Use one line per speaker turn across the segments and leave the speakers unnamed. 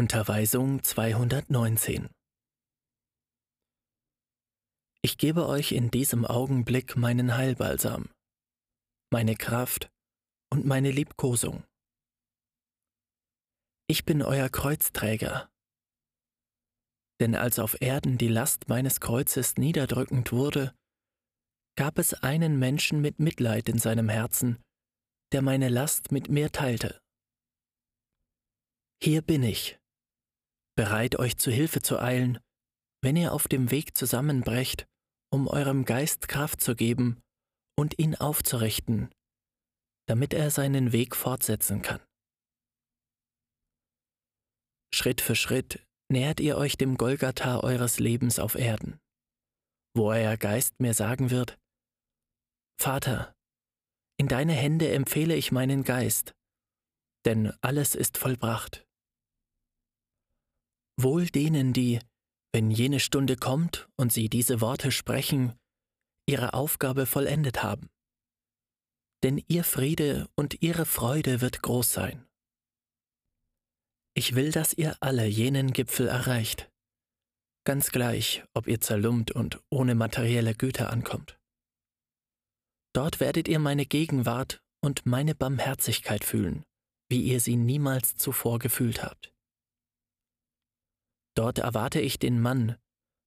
Unterweisung 219 Ich gebe euch in diesem Augenblick meinen Heilbalsam, meine Kraft und meine Liebkosung. Ich bin euer Kreuzträger. Denn als auf Erden die Last meines Kreuzes niederdrückend wurde, gab es einen Menschen mit Mitleid in seinem Herzen, der meine Last mit mir teilte. Hier bin ich, bereit euch zu Hilfe zu eilen, wenn ihr auf dem Weg zusammenbrecht, um eurem Geist Kraft zu geben und ihn aufzurichten, damit er seinen Weg fortsetzen kann. Schritt für Schritt nähert ihr euch dem Golgatha eures Lebens auf Erden, wo euer Geist mir sagen wird, Vater, in deine Hände empfehle ich meinen Geist, denn alles ist vollbracht. Wohl denen, die, wenn jene Stunde kommt und sie diese Worte sprechen, ihre Aufgabe vollendet haben. Denn ihr Friede und ihre Freude wird groß sein. Ich will, dass ihr alle jenen Gipfel erreicht, ganz gleich, ob ihr zerlumpt und ohne materielle Güter ankommt. Dort werdet ihr meine Gegenwart und meine Barmherzigkeit fühlen, wie ihr sie niemals zuvor gefühlt habt. Dort erwarte ich den Mann,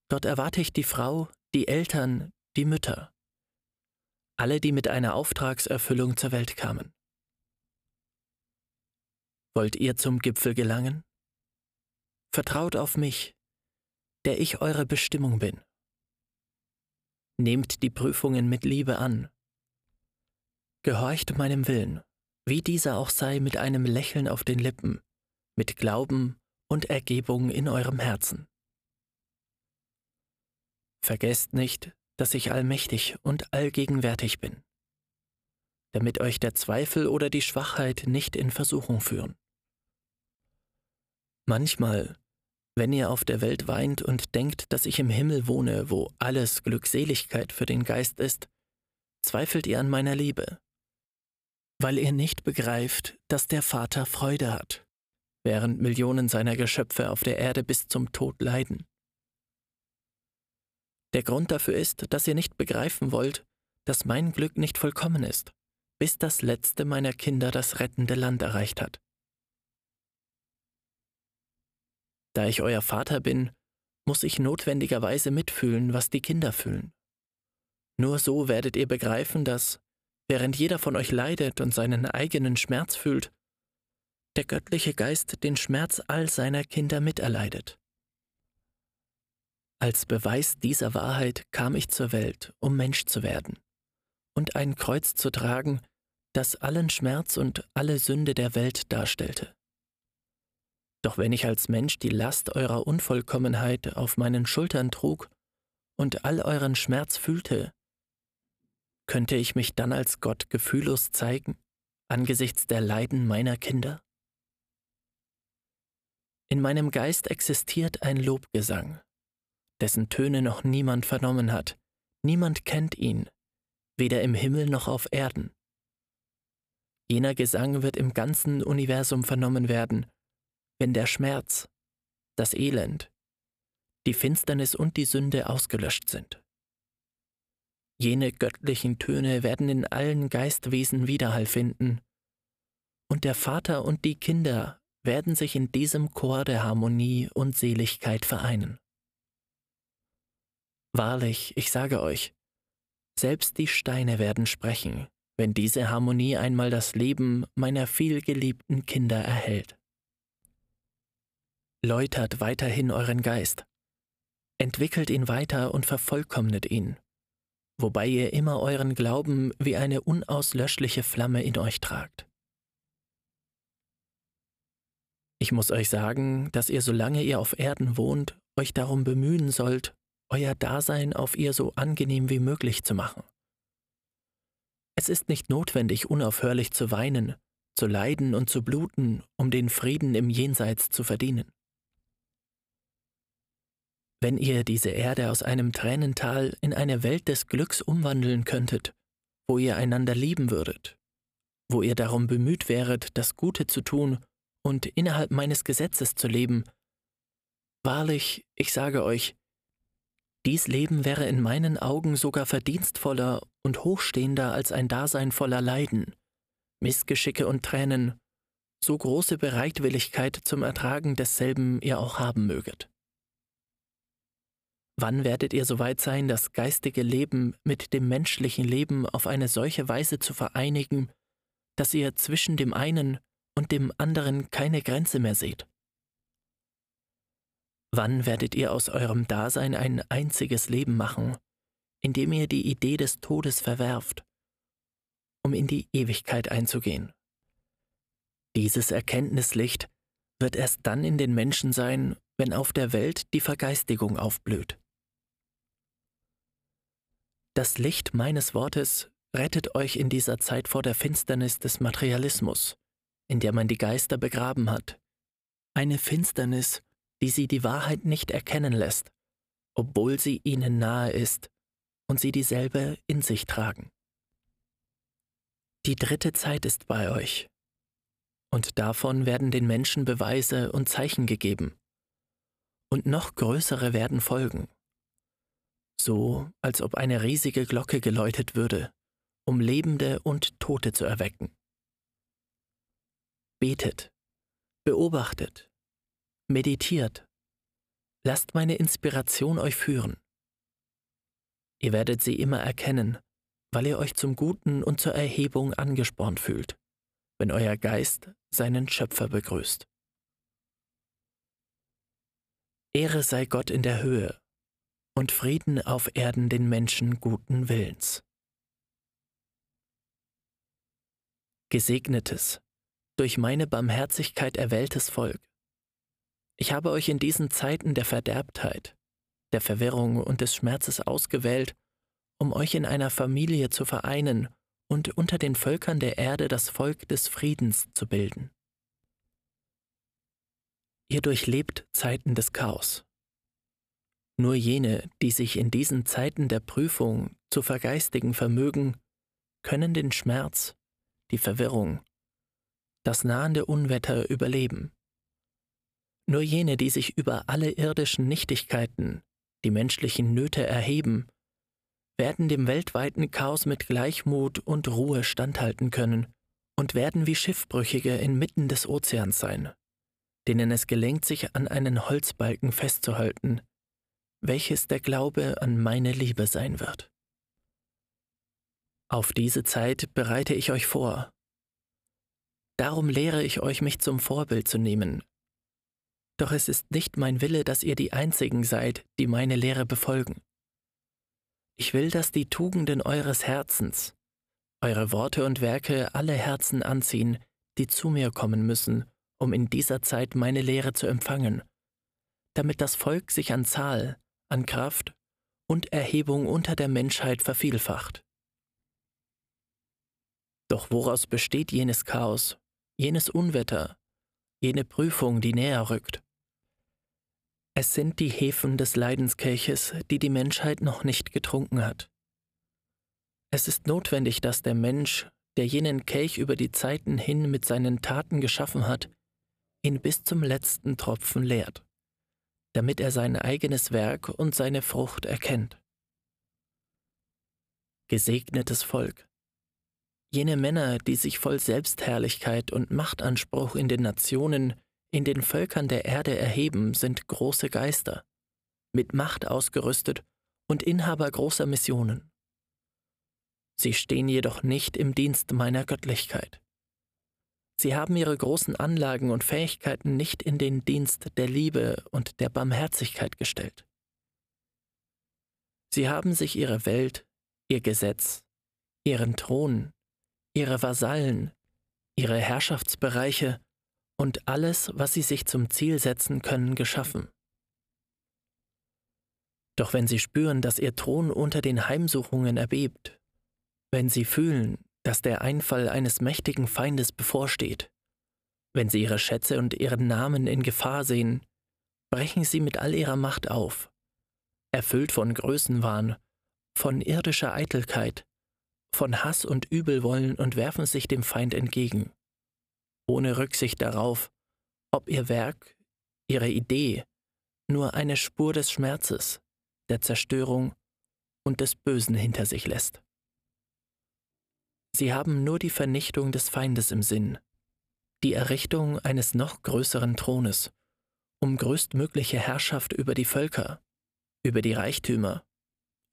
dort erwarte ich die Frau, die Eltern, die Mütter, alle, die mit einer Auftragserfüllung zur Welt kamen. Wollt ihr zum Gipfel gelangen? Vertraut auf mich, der ich eure Bestimmung bin. Nehmt die Prüfungen mit Liebe an. Gehorcht meinem Willen, wie dieser auch sei, mit einem Lächeln auf den Lippen, mit Glauben und Ergebung in eurem Herzen. Vergesst nicht, dass ich allmächtig und allgegenwärtig bin, damit euch der Zweifel oder die Schwachheit nicht in Versuchung führen. Manchmal, wenn ihr auf der Welt weint und denkt, dass ich im Himmel wohne, wo alles Glückseligkeit für den Geist ist, zweifelt ihr an meiner Liebe, weil ihr nicht begreift, dass der Vater Freude hat, während Millionen seiner Geschöpfe auf der Erde bis zum Tod leiden. Der Grund dafür ist, dass ihr nicht begreifen wollt, dass mein Glück nicht vollkommen ist, bis das letzte meiner Kinder das rettende Land erreicht hat. Da ich euer Vater bin, muss ich notwendigerweise mitfühlen, was die Kinder fühlen. Nur so werdet ihr begreifen, dass, während jeder von euch leidet und seinen eigenen Schmerz fühlt, der göttliche Geist den Schmerz all seiner Kinder miterleidet. Als Beweis dieser Wahrheit kam ich zur Welt, um Mensch zu werden und ein Kreuz zu tragen, das allen Schmerz und alle Sünde der Welt darstellte. Doch wenn ich als Mensch die Last eurer Unvollkommenheit auf meinen Schultern trug und all euren Schmerz fühlte, könnte ich mich dann als Gott gefühllos zeigen angesichts der Leiden meiner Kinder? In meinem Geist existiert ein Lobgesang, dessen Töne noch niemand vernommen hat, niemand kennt ihn, weder im Himmel noch auf Erden. Jener Gesang wird im ganzen Universum vernommen werden, wenn der Schmerz, das Elend, die Finsternis und die Sünde ausgelöscht sind. Jene göttlichen Töne werden in allen Geistwesen Widerhall finden, und der Vater und die Kinder werden sich in diesem Chor der Harmonie und Seligkeit vereinen. Wahrlich, ich sage euch, selbst die Steine werden sprechen, wenn diese Harmonie einmal das Leben meiner vielgeliebten Kinder erhält. Läutert weiterhin euren Geist, entwickelt ihn weiter und vervollkommnet ihn, wobei ihr immer euren Glauben wie eine unauslöschliche Flamme in euch tragt. Ich muss euch sagen, dass ihr, solange ihr auf Erden wohnt, euch darum bemühen sollt, euer Dasein auf ihr so angenehm wie möglich zu machen. Es ist nicht notwendig, unaufhörlich zu weinen, zu leiden und zu bluten, um den Frieden im Jenseits zu verdienen. Wenn ihr diese Erde aus einem Tränental in eine Welt des Glücks umwandeln könntet, wo ihr einander lieben würdet, wo ihr darum bemüht wäret, das Gute zu tun und innerhalb meines Gesetzes zu leben. Wahrlich, ich sage euch, dies Leben wäre in meinen Augen sogar verdienstvoller und hochstehender als ein Dasein voller Leiden, Missgeschicke und Tränen, so große Bereitwilligkeit zum Ertragen desselben ihr auch haben möget. Wann werdet ihr soweit sein, das geistige Leben mit dem menschlichen Leben auf eine solche Weise zu vereinigen, dass ihr zwischen dem einen und dem anderen keine Grenze mehr seht? Wann werdet ihr aus eurem Dasein ein einziges Leben machen, indem ihr die Idee des Todes verwerft, um in die Ewigkeit einzugehen? Dieses Erkenntnislicht wird erst dann in den Menschen sein, wenn auf der Welt die Vergeistigung aufblüht. Das Licht meines Wortes rettet euch in dieser Zeit vor der Finsternis des Materialismus, in der man die Geister begraben hat. Eine Finsternis, die sie die Wahrheit nicht erkennen lässt, obwohl sie ihnen nahe ist und sie dieselbe in sich tragen. Die dritte Zeit ist bei euch, und davon werden den Menschen Beweise und Zeichen gegeben, und noch größere werden folgen, so als ob eine riesige Glocke geläutet würde, um Lebende und Tote zu erwecken. Betet, beobachtet, meditiert, lasst meine Inspiration euch führen. Ihr werdet sie immer erkennen, weil ihr euch zum Guten und zur Erhebung angespornt fühlt, wenn euer Geist seinen Schöpfer begrüßt. Ehre sei Gott in der Höhe und Frieden auf Erden den Menschen guten Willens. Gesegnetes, durch meine Barmherzigkeit erwähltes Volk, ich habe euch in diesen Zeiten der Verderbtheit, der Verwirrung und des Schmerzes ausgewählt, um euch in einer Familie zu vereinen und unter den Völkern der Erde das Volk des Friedens zu bilden. Ihr durchlebt Zeiten des Chaos. Nur jene, die sich in diesen Zeiten der Prüfung zu vergeistigen vermögen, können den Schmerz, die Verwirrung, das nahende Unwetter überleben. Nur jene, die sich über alle irdischen Nichtigkeiten, die menschlichen Nöte erheben, werden dem weltweiten Chaos mit Gleichmut und Ruhe standhalten können und werden wie Schiffbrüchige inmitten des Ozeans sein, denen es gelingt, sich an einen Holzbalken festzuhalten, welches der Glaube an meine Liebe sein wird. Auf diese Zeit bereite ich euch vor. Darum lehre ich euch, mich zum Vorbild zu nehmen. Doch es ist nicht mein Wille, dass ihr die Einzigen seid, die meine Lehre befolgen. Ich will, dass die Tugenden eures Herzens, eure Worte und Werke alle Herzen anziehen, die zu mir kommen müssen, um in dieser Zeit meine Lehre zu empfangen, damit das Volk sich an Zahl, an Kraft und Erhebung unter der Menschheit vervielfacht. Doch woraus besteht jenes Chaos, jenes Unwetter, jene Prüfung, die näher rückt? Es sind die Hefen des Leidenskelches, die die Menschheit noch nicht getrunken hat. Es ist notwendig, dass der Mensch, der jenen Kelch über die Zeiten hin mit seinen Taten geschaffen hat, ihn bis zum letzten Tropfen leert damit er sein eigenes Werk und seine Frucht erkennt. Gesegnetes Volk. Jene Männer, die sich voll Selbstherrlichkeit und Machtanspruch in den Nationen, in den Völkern der Erde erheben, sind große Geister, mit Macht ausgerüstet und Inhaber großer Missionen. Sie stehen jedoch nicht im Dienst meiner Göttlichkeit. Sie haben ihre großen Anlagen und Fähigkeiten nicht in den Dienst der Liebe und der Barmherzigkeit gestellt. Sie haben sich ihre Welt, ihr Gesetz, ihren Thron, ihre Vasallen, ihre Herrschaftsbereiche und alles, was sie sich zum Ziel setzen können, geschaffen. Doch wenn sie spüren, dass ihr Thron unter den Heimsuchungen erbebt, wenn sie fühlen, dass der Einfall eines mächtigen Feindes bevorsteht. Wenn sie ihre Schätze und ihren Namen in Gefahr sehen, brechen sie mit all ihrer Macht auf, erfüllt von Größenwahn, von irdischer Eitelkeit, von Hass und Übelwollen und werfen sich dem Feind entgegen, ohne Rücksicht darauf, ob ihr Werk, ihre Idee nur eine Spur des Schmerzes, der Zerstörung und des Bösen hinter sich lässt. Sie haben nur die Vernichtung des Feindes im Sinn, die Errichtung eines noch größeren Thrones, um größtmögliche Herrschaft über die Völker, über die Reichtümer,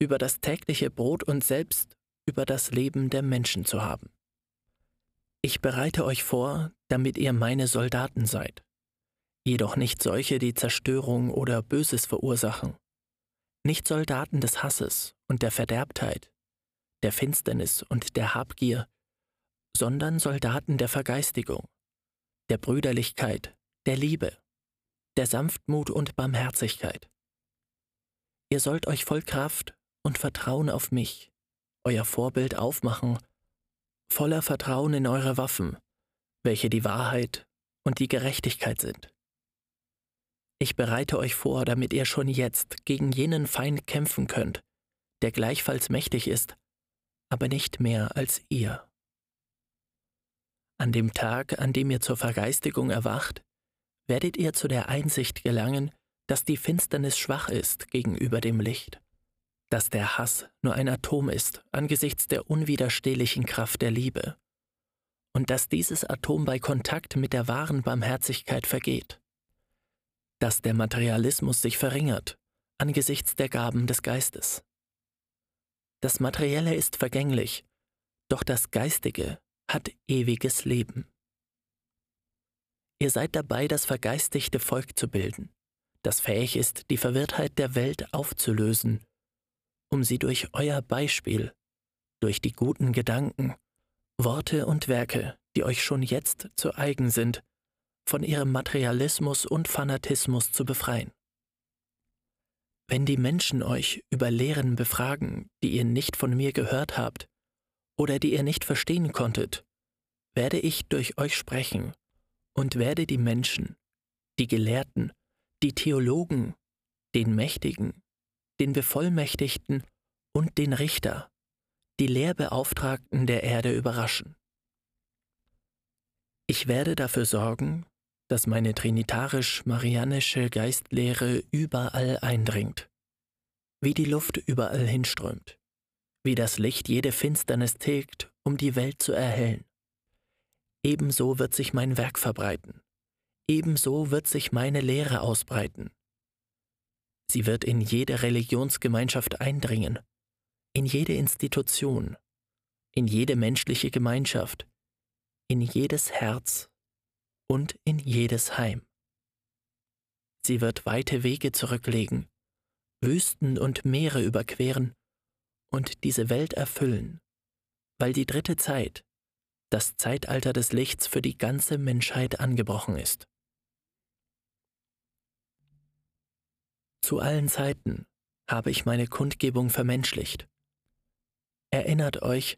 über das tägliche Brot und selbst über das Leben der Menschen zu haben. Ich bereite euch vor, damit ihr meine Soldaten seid, jedoch nicht solche, die Zerstörung oder Böses verursachen, nicht Soldaten des Hasses und der Verderbtheit, der Finsternis und der Habgier, sondern Soldaten der Vergeistigung, der Brüderlichkeit, der Liebe, der Sanftmut und Barmherzigkeit. Ihr sollt euch voll Kraft und Vertrauen auf mich, euer Vorbild aufmachen voller Vertrauen in eure Waffen, welche die Wahrheit und die Gerechtigkeit sind. Ich bereite euch vor, damit ihr schon jetzt gegen jenen Feind kämpfen könnt, der gleichfalls mächtig ist, aber nicht mehr als ihr. An dem Tag, an dem ihr zur Vergeistigung erwacht, werdet ihr zu der Einsicht gelangen, dass die Finsternis schwach ist gegenüber dem Licht dass der Hass nur ein Atom ist angesichts der unwiderstehlichen Kraft der Liebe und dass dieses Atom bei Kontakt mit der wahren Barmherzigkeit vergeht, dass der Materialismus sich verringert angesichts der Gaben des Geistes. Das Materielle ist vergänglich, doch das Geistige hat ewiges Leben. Ihr seid dabei, das vergeistigte Volk zu bilden, das fähig ist, die Verwirrtheit der Welt aufzulösen um sie durch euer Beispiel, durch die guten Gedanken, Worte und Werke, die euch schon jetzt zu eigen sind, von ihrem Materialismus und Fanatismus zu befreien. Wenn die Menschen euch über Lehren befragen, die ihr nicht von mir gehört habt oder die ihr nicht verstehen konntet, werde ich durch euch sprechen und werde die Menschen, die Gelehrten, die Theologen, den Mächtigen, den Bevollmächtigten und den Richter, die Lehrbeauftragten der Erde überraschen. Ich werde dafür sorgen, dass meine trinitarisch-marianische Geistlehre überall eindringt, wie die Luft überall hinströmt, wie das Licht jede Finsternis tilgt, um die Welt zu erhellen. Ebenso wird sich mein Werk verbreiten, ebenso wird sich meine Lehre ausbreiten, Sie wird in jede Religionsgemeinschaft eindringen, in jede Institution, in jede menschliche Gemeinschaft, in jedes Herz und in jedes Heim. Sie wird weite Wege zurücklegen, Wüsten und Meere überqueren und diese Welt erfüllen, weil die dritte Zeit, das Zeitalter des Lichts für die ganze Menschheit angebrochen ist. Zu allen Zeiten habe ich meine Kundgebung vermenschlicht. Erinnert euch,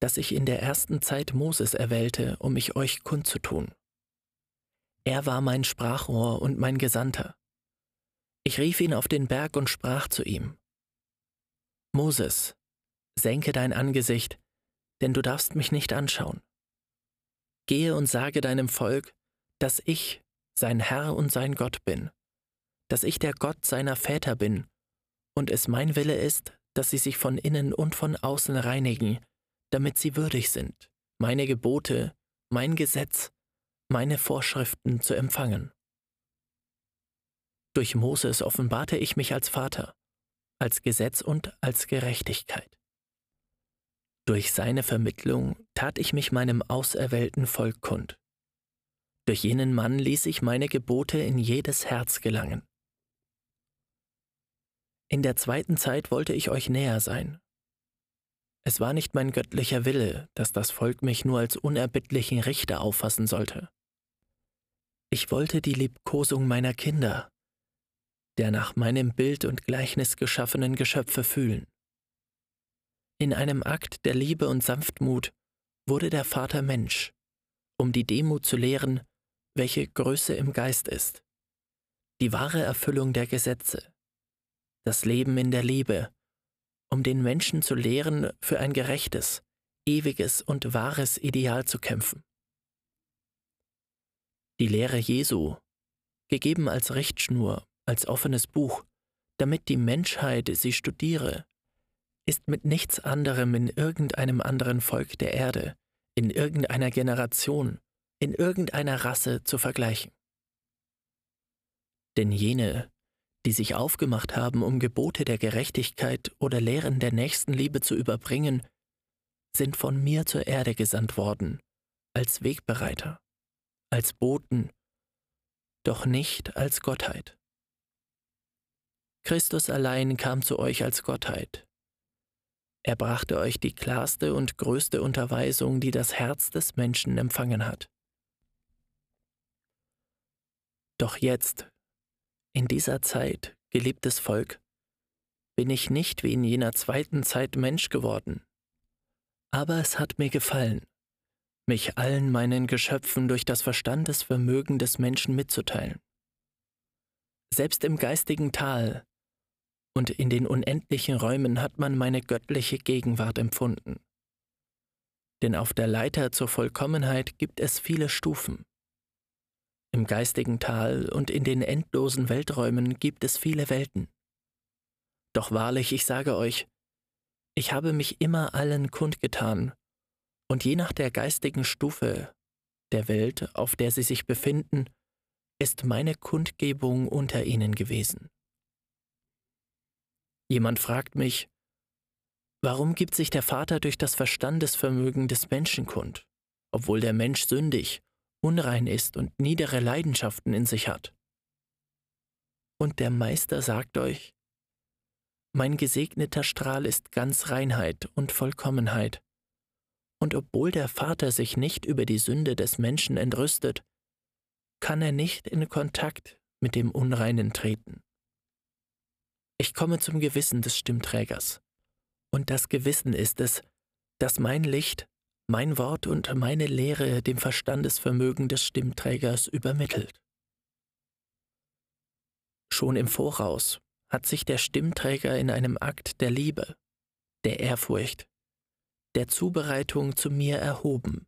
dass ich in der ersten Zeit Moses erwählte, um mich euch kundzutun. Er war mein Sprachrohr und mein Gesandter. Ich rief ihn auf den Berg und sprach zu ihm. Moses, senke dein Angesicht, denn du darfst mich nicht anschauen. Gehe und sage deinem Volk, dass ich sein Herr und sein Gott bin dass ich der Gott seiner Väter bin und es mein Wille ist, dass sie sich von innen und von außen reinigen, damit sie würdig sind, meine Gebote, mein Gesetz, meine Vorschriften zu empfangen. Durch Moses offenbarte ich mich als Vater, als Gesetz und als Gerechtigkeit. Durch seine Vermittlung tat ich mich meinem auserwählten Volk kund. Durch jenen Mann ließ ich meine Gebote in jedes Herz gelangen. In der zweiten Zeit wollte ich euch näher sein. Es war nicht mein göttlicher Wille, dass das Volk mich nur als unerbittlichen Richter auffassen sollte. Ich wollte die Liebkosung meiner Kinder, der nach meinem Bild und Gleichnis geschaffenen Geschöpfe fühlen. In einem Akt der Liebe und Sanftmut wurde der Vater Mensch, um die Demut zu lehren, welche Größe im Geist ist, die wahre Erfüllung der Gesetze, das Leben in der Liebe, um den Menschen zu lehren, für ein gerechtes, ewiges und wahres Ideal zu kämpfen. Die Lehre Jesu gegeben als Richtschnur, als offenes Buch, damit die Menschheit sie studiere, ist mit nichts anderem in irgendeinem anderen Volk der Erde, in irgendeiner Generation, in irgendeiner Rasse zu vergleichen. Denn jene, die sich aufgemacht haben, um Gebote der Gerechtigkeit oder Lehren der Nächstenliebe zu überbringen, sind von mir zur Erde gesandt worden, als Wegbereiter, als Boten, doch nicht als Gottheit. Christus allein kam zu euch als Gottheit. Er brachte euch die klarste und größte Unterweisung, die das Herz des Menschen empfangen hat. Doch jetzt, in dieser Zeit, geliebtes Volk, bin ich nicht wie in jener zweiten Zeit Mensch geworden. Aber es hat mir gefallen, mich allen meinen Geschöpfen durch das Verstandesvermögen des Menschen mitzuteilen. Selbst im geistigen Tal und in den unendlichen Räumen hat man meine göttliche Gegenwart empfunden. Denn auf der Leiter zur Vollkommenheit gibt es viele Stufen. Im geistigen Tal und in den endlosen Welträumen gibt es viele Welten. Doch wahrlich, ich sage euch, ich habe mich immer allen kundgetan, und je nach der geistigen Stufe der Welt, auf der sie sich befinden, ist meine Kundgebung unter ihnen gewesen. Jemand fragt mich, warum gibt sich der Vater durch das Verstandesvermögen des Menschen kund, obwohl der Mensch sündig unrein ist und niedere Leidenschaften in sich hat. Und der Meister sagt euch, mein gesegneter Strahl ist ganz Reinheit und Vollkommenheit, und obwohl der Vater sich nicht über die Sünde des Menschen entrüstet, kann er nicht in Kontakt mit dem Unreinen treten. Ich komme zum Gewissen des Stimmträgers, und das Gewissen ist es, dass mein Licht mein Wort und meine Lehre dem Verstandesvermögen des Stimmträgers übermittelt. Schon im Voraus hat sich der Stimmträger in einem Akt der Liebe, der Ehrfurcht, der Zubereitung zu mir erhoben,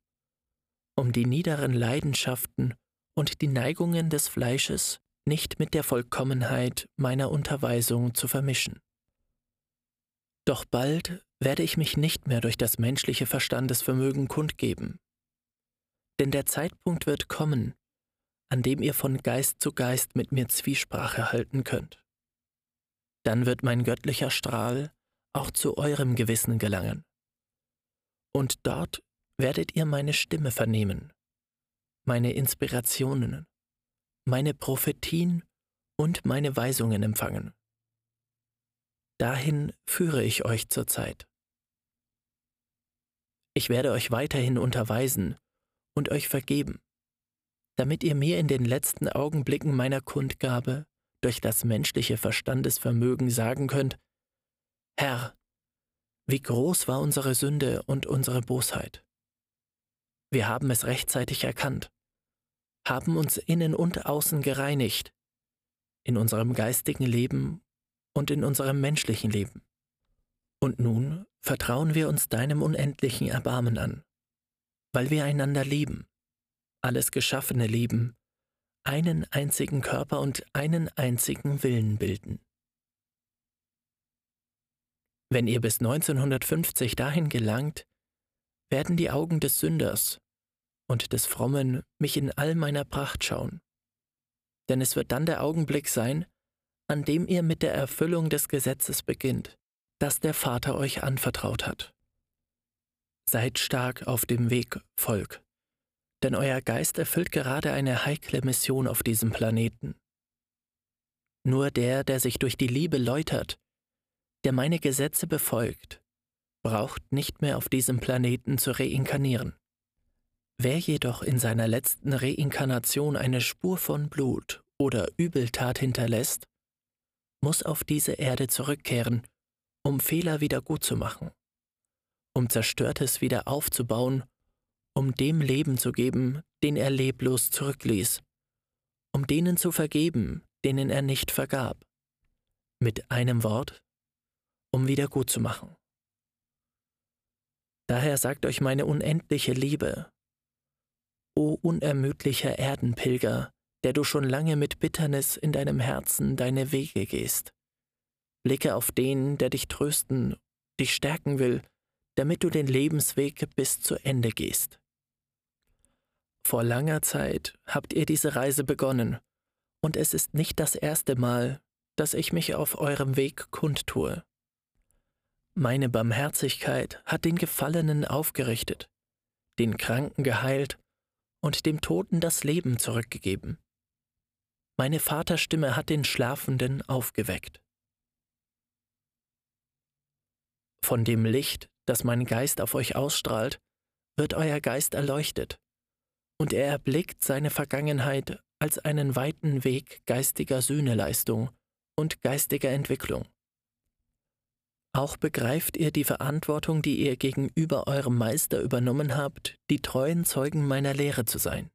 um die niederen Leidenschaften und die Neigungen des Fleisches nicht mit der Vollkommenheit meiner Unterweisung zu vermischen. Doch bald werde ich mich nicht mehr durch das menschliche Verstandesvermögen kundgeben. Denn der Zeitpunkt wird kommen, an dem ihr von Geist zu Geist mit mir Zwiesprache halten könnt. Dann wird mein göttlicher Strahl auch zu eurem Gewissen gelangen. Und dort werdet ihr meine Stimme vernehmen, meine Inspirationen, meine Prophetien und meine Weisungen empfangen. Dahin führe ich euch zurzeit. Ich werde euch weiterhin unterweisen und euch vergeben, damit ihr mir in den letzten Augenblicken meiner Kundgabe durch das menschliche Verstandesvermögen sagen könnt, Herr, wie groß war unsere Sünde und unsere Bosheit. Wir haben es rechtzeitig erkannt, haben uns innen und außen gereinigt, in unserem geistigen Leben und in unserem menschlichen Leben. Und nun vertrauen wir uns deinem unendlichen Erbarmen an, weil wir einander lieben, alles Geschaffene lieben, einen einzigen Körper und einen einzigen Willen bilden. Wenn ihr bis 1950 dahin gelangt, werden die Augen des Sünders und des Frommen mich in all meiner Pracht schauen. Denn es wird dann der Augenblick sein, an dem ihr mit der Erfüllung des Gesetzes beginnt, das der Vater euch anvertraut hat. Seid stark auf dem Weg, Volk, denn euer Geist erfüllt gerade eine heikle Mission auf diesem Planeten. Nur der, der sich durch die Liebe läutert, der meine Gesetze befolgt, braucht nicht mehr auf diesem Planeten zu reinkarnieren. Wer jedoch in seiner letzten Reinkarnation eine Spur von Blut oder Übeltat hinterlässt, muss auf diese Erde zurückkehren, um Fehler wieder gut zu machen, um Zerstörtes wieder aufzubauen, um dem Leben zu geben, den er leblos zurückließ, um denen zu vergeben, denen er nicht vergab. Mit einem Wort, um wieder gut zu machen. Daher sagt euch meine unendliche Liebe, O unermüdlicher Erdenpilger, der du schon lange mit Bitternis in deinem Herzen deine Wege gehst. Blicke auf den, der dich trösten, dich stärken will, damit du den Lebensweg bis zu Ende gehst. Vor langer Zeit habt ihr diese Reise begonnen, und es ist nicht das erste Mal, dass ich mich auf eurem Weg kundtue. Meine Barmherzigkeit hat den Gefallenen aufgerichtet, den Kranken geheilt und dem Toten das Leben zurückgegeben. Meine Vaterstimme hat den Schlafenden aufgeweckt. Von dem Licht, das mein Geist auf euch ausstrahlt, wird euer Geist erleuchtet, und er erblickt seine Vergangenheit als einen weiten Weg geistiger Sühneleistung und geistiger Entwicklung. Auch begreift ihr die Verantwortung, die ihr gegenüber eurem Meister übernommen habt, die treuen Zeugen meiner Lehre zu sein.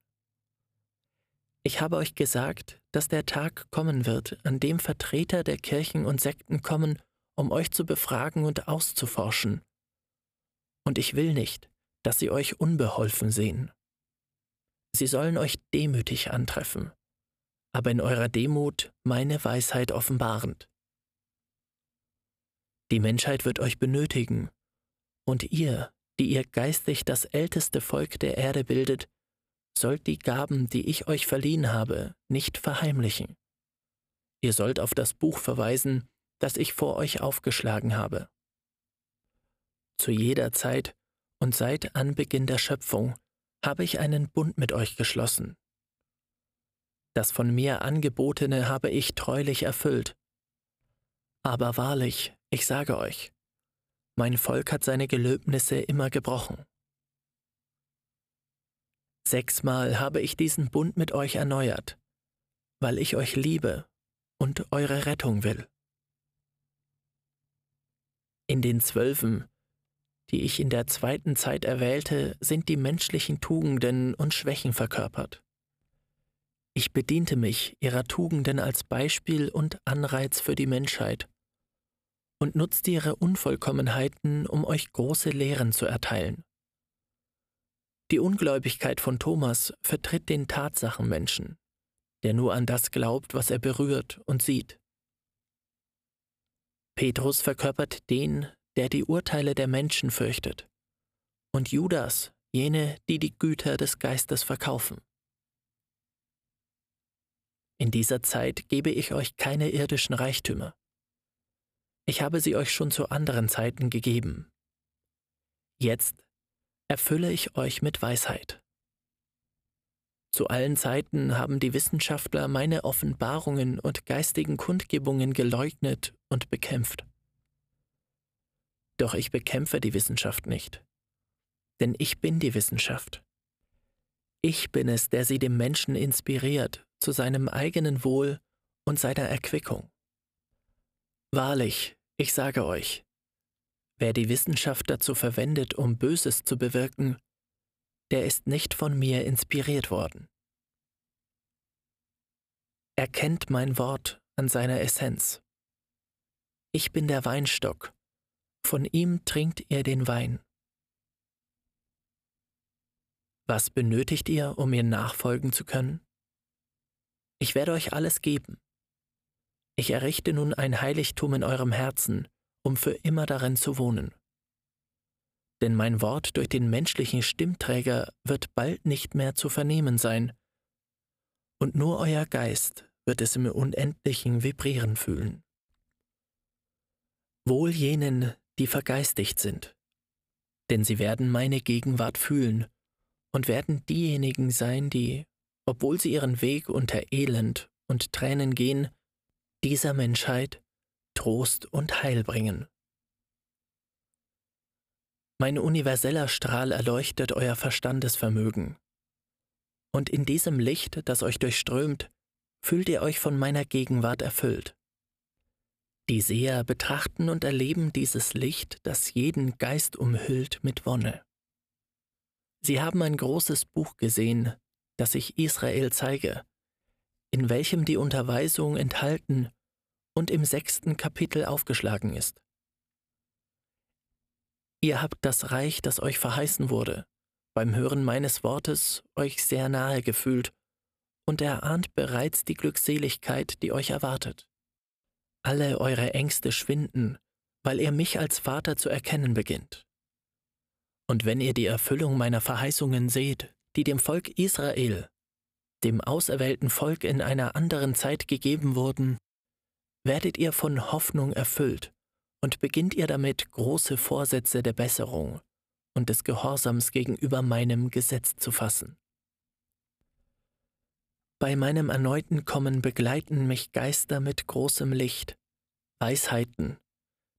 Ich habe euch gesagt, dass der Tag kommen wird, an dem Vertreter der Kirchen und Sekten kommen, um euch zu befragen und auszuforschen. Und ich will nicht, dass sie euch unbeholfen sehen. Sie sollen euch demütig antreffen, aber in eurer Demut meine Weisheit offenbarend. Die Menschheit wird euch benötigen, und ihr, die ihr geistig das älteste Volk der Erde bildet, sollt die Gaben, die ich euch verliehen habe, nicht verheimlichen. Ihr sollt auf das Buch verweisen, das ich vor euch aufgeschlagen habe. Zu jeder Zeit und seit Anbeginn der Schöpfung habe ich einen Bund mit euch geschlossen. Das von mir angebotene habe ich treulich erfüllt. Aber wahrlich, ich sage euch, mein Volk hat seine Gelöbnisse immer gebrochen. Sechsmal habe ich diesen Bund mit euch erneuert, weil ich euch liebe und eure Rettung will. In den Zwölfen, die ich in der zweiten Zeit erwählte, sind die menschlichen Tugenden und Schwächen verkörpert. Ich bediente mich ihrer Tugenden als Beispiel und Anreiz für die Menschheit und nutzte ihre Unvollkommenheiten, um euch große Lehren zu erteilen. Die Ungläubigkeit von Thomas vertritt den Tatsachenmenschen, der nur an das glaubt, was er berührt und sieht. Petrus verkörpert den, der die Urteile der Menschen fürchtet, und Judas jene, die die Güter des Geistes verkaufen. In dieser Zeit gebe ich euch keine irdischen Reichtümer. Ich habe sie euch schon zu anderen Zeiten gegeben. Jetzt erfülle ich euch mit Weisheit. Zu allen Zeiten haben die Wissenschaftler meine Offenbarungen und geistigen Kundgebungen geleugnet und bekämpft. Doch ich bekämpfe die Wissenschaft nicht, denn ich bin die Wissenschaft. Ich bin es, der sie dem Menschen inspiriert zu seinem eigenen Wohl und seiner Erquickung. Wahrlich, ich sage euch, wer die Wissenschaft dazu verwendet, um Böses zu bewirken, der ist nicht von mir inspiriert worden. Erkennt mein Wort an seiner Essenz. Ich bin der Weinstock, von ihm trinkt ihr den Wein. Was benötigt ihr, um mir nachfolgen zu können? Ich werde euch alles geben. Ich errichte nun ein Heiligtum in eurem Herzen, um für immer darin zu wohnen. Denn mein Wort durch den menschlichen Stimmträger wird bald nicht mehr zu vernehmen sein, und nur euer Geist wird es im Unendlichen vibrieren fühlen. Wohl jenen, die vergeistigt sind, denn sie werden meine Gegenwart fühlen und werden diejenigen sein, die, obwohl sie ihren Weg unter Elend und Tränen gehen, dieser Menschheit Trost und Heil bringen. Mein universeller Strahl erleuchtet euer Verstandesvermögen. Und in diesem Licht, das euch durchströmt, fühlt ihr euch von meiner Gegenwart erfüllt. Die Seher betrachten und erleben dieses Licht, das jeden Geist umhüllt, mit Wonne. Sie haben ein großes Buch gesehen, das ich Israel zeige, in welchem die Unterweisung enthalten und im sechsten Kapitel aufgeschlagen ist. Ihr habt das Reich, das euch verheißen wurde, beim Hören meines Wortes euch sehr nahe gefühlt und erahnt bereits die Glückseligkeit, die euch erwartet. Alle eure Ängste schwinden, weil ihr mich als Vater zu erkennen beginnt. Und wenn ihr die Erfüllung meiner Verheißungen seht, die dem Volk Israel, dem auserwählten Volk in einer anderen Zeit gegeben wurden, werdet ihr von Hoffnung erfüllt und beginnt ihr damit große Vorsätze der Besserung und des Gehorsams gegenüber meinem Gesetz zu fassen. Bei meinem erneuten Kommen begleiten mich Geister mit großem Licht, Weisheiten,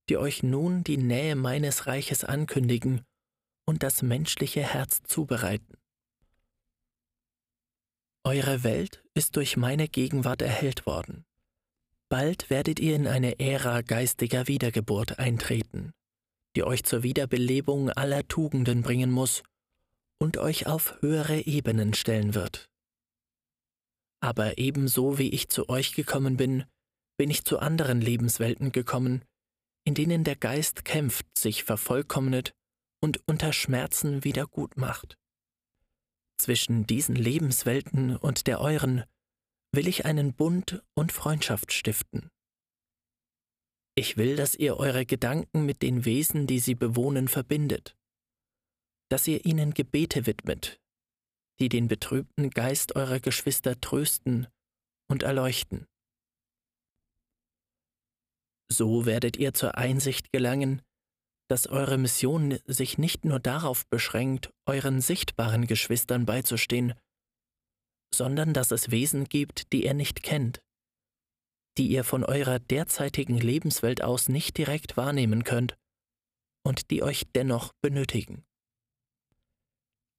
die euch nun die Nähe meines Reiches ankündigen und das menschliche Herz zubereiten. Eure Welt ist durch meine Gegenwart erhellt worden. Bald werdet ihr in eine Ära geistiger Wiedergeburt eintreten, die euch zur Wiederbelebung aller Tugenden bringen muss und euch auf höhere Ebenen stellen wird. Aber ebenso wie ich zu euch gekommen bin, bin ich zu anderen Lebenswelten gekommen, in denen der Geist kämpft, sich vervollkommnet und unter Schmerzen wieder gut macht. Zwischen diesen Lebenswelten und der euren will ich einen Bund und Freundschaft stiften. Ich will, dass ihr eure Gedanken mit den Wesen, die sie bewohnen, verbindet, dass ihr ihnen Gebete widmet, die den betrübten Geist eurer Geschwister trösten und erleuchten. So werdet ihr zur Einsicht gelangen, dass eure Mission sich nicht nur darauf beschränkt, euren sichtbaren Geschwistern beizustehen, sondern dass es Wesen gibt, die ihr nicht kennt, die ihr von eurer derzeitigen Lebenswelt aus nicht direkt wahrnehmen könnt und die euch dennoch benötigen.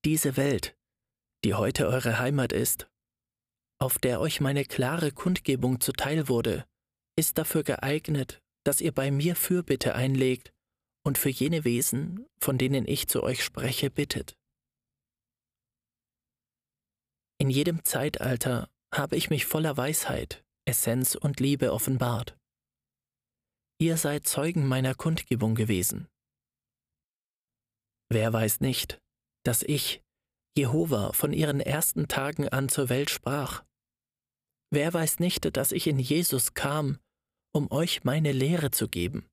Diese Welt, die heute eure Heimat ist, auf der euch meine klare Kundgebung zuteil wurde, ist dafür geeignet, dass ihr bei mir Fürbitte einlegt und für jene Wesen, von denen ich zu euch spreche, bittet. In jedem Zeitalter habe ich mich voller Weisheit, Essenz und Liebe offenbart. Ihr seid Zeugen meiner Kundgebung gewesen. Wer weiß nicht, dass ich, Jehova, von ihren ersten Tagen an zur Welt sprach? Wer weiß nicht, dass ich in Jesus kam, um euch meine Lehre zu geben?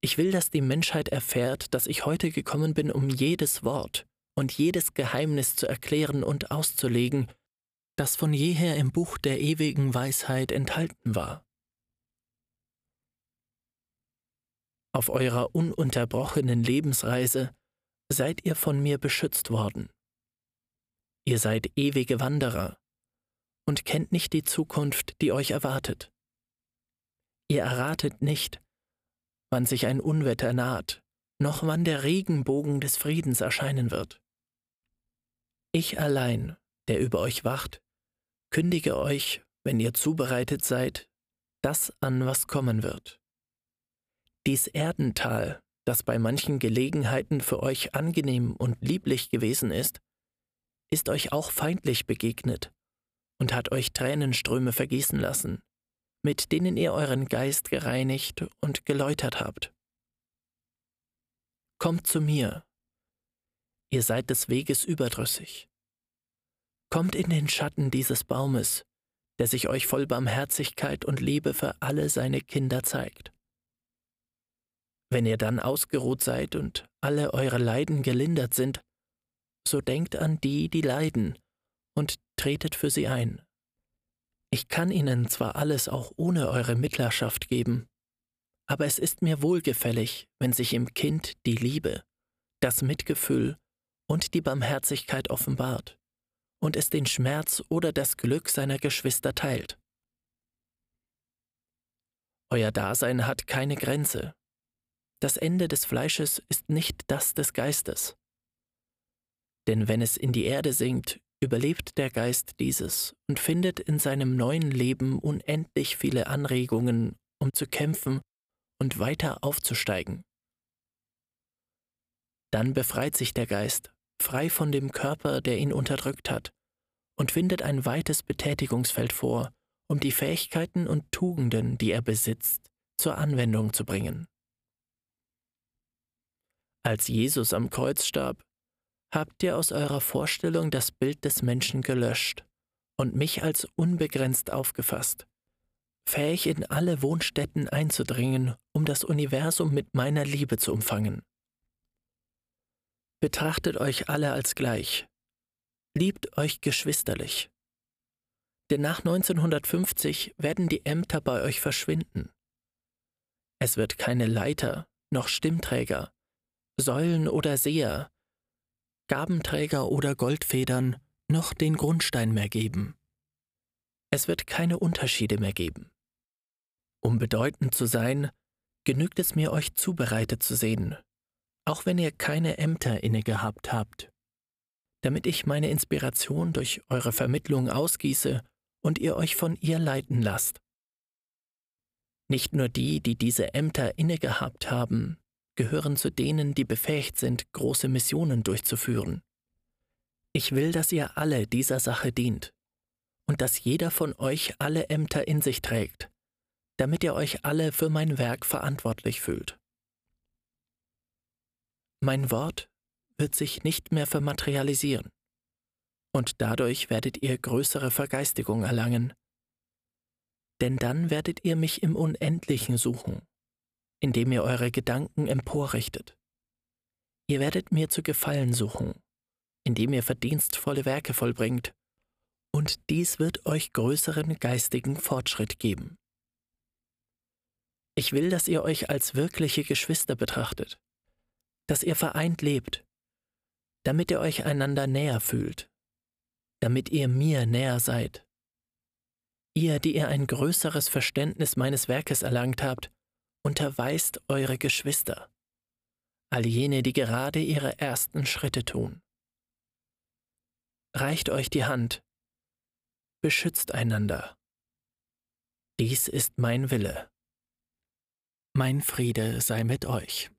Ich will, dass die Menschheit erfährt, dass ich heute gekommen bin, um jedes Wort und jedes Geheimnis zu erklären und auszulegen, das von jeher im Buch der ewigen Weisheit enthalten war. Auf eurer ununterbrochenen Lebensreise seid ihr von mir beschützt worden. Ihr seid ewige Wanderer und kennt nicht die Zukunft, die euch erwartet. Ihr erratet nicht, wann sich ein Unwetter naht, noch wann der Regenbogen des Friedens erscheinen wird. Ich allein, der über euch wacht, kündige euch, wenn ihr zubereitet seid, das an, was kommen wird. Dies Erdental, das bei manchen Gelegenheiten für euch angenehm und lieblich gewesen ist, ist euch auch feindlich begegnet und hat euch Tränenströme vergießen lassen, mit denen ihr euren Geist gereinigt und geläutert habt. Kommt zu mir, ihr seid des Weges überdrüssig. Kommt in den Schatten dieses Baumes, der sich euch voll Barmherzigkeit und Liebe für alle seine Kinder zeigt. Wenn ihr dann ausgeruht seid und alle eure Leiden gelindert sind, so denkt an die, die leiden, und tretet für sie ein. Ich kann Ihnen zwar alles auch ohne eure Mittlerschaft geben, aber es ist mir wohlgefällig, wenn sich im Kind die Liebe, das Mitgefühl und die Barmherzigkeit offenbart und es den Schmerz oder das Glück seiner Geschwister teilt. Euer Dasein hat keine Grenze. Das Ende des Fleisches ist nicht das des Geistes. Denn wenn es in die Erde sinkt, überlebt der Geist dieses und findet in seinem neuen Leben unendlich viele Anregungen, um zu kämpfen und weiter aufzusteigen. Dann befreit sich der Geist, frei von dem Körper, der ihn unterdrückt hat, und findet ein weites Betätigungsfeld vor, um die Fähigkeiten und Tugenden, die er besitzt, zur Anwendung zu bringen. Als Jesus am Kreuz starb, habt ihr aus eurer Vorstellung das Bild des Menschen gelöscht und mich als unbegrenzt aufgefasst, fähig in alle Wohnstätten einzudringen, um das Universum mit meiner Liebe zu umfangen. Betrachtet euch alle als gleich, liebt euch geschwisterlich. Denn nach 1950 werden die Ämter bei euch verschwinden. Es wird keine Leiter, noch Stimmträger, Säulen oder Seher, Gabenträger oder Goldfedern, noch den Grundstein mehr geben. Es wird keine Unterschiede mehr geben. Um bedeutend zu sein, genügt es mir, euch zubereitet zu sehen, auch wenn ihr keine Ämter inne gehabt habt, damit ich meine Inspiration durch eure Vermittlung ausgieße und ihr euch von ihr leiten lasst. Nicht nur die, die diese Ämter inne gehabt haben, gehören zu denen, die befähigt sind, große Missionen durchzuführen. Ich will, dass ihr alle dieser Sache dient und dass jeder von euch alle Ämter in sich trägt, damit ihr euch alle für mein Werk verantwortlich fühlt. Mein Wort wird sich nicht mehr vermaterialisieren, und dadurch werdet ihr größere Vergeistigung erlangen. Denn dann werdet ihr mich im Unendlichen suchen, indem ihr eure Gedanken emporrichtet. Ihr werdet mir zu gefallen suchen, indem ihr verdienstvolle Werke vollbringt, und dies wird euch größeren geistigen Fortschritt geben. Ich will, dass ihr euch als wirkliche Geschwister betrachtet, dass ihr vereint lebt, damit ihr euch einander näher fühlt, damit ihr mir näher seid. Ihr, die ihr ein größeres Verständnis meines Werkes erlangt habt, unterweist eure Geschwister, all jene, die gerade ihre ersten Schritte tun. Reicht euch die Hand, beschützt einander. Dies ist mein Wille. Mein Friede sei mit euch.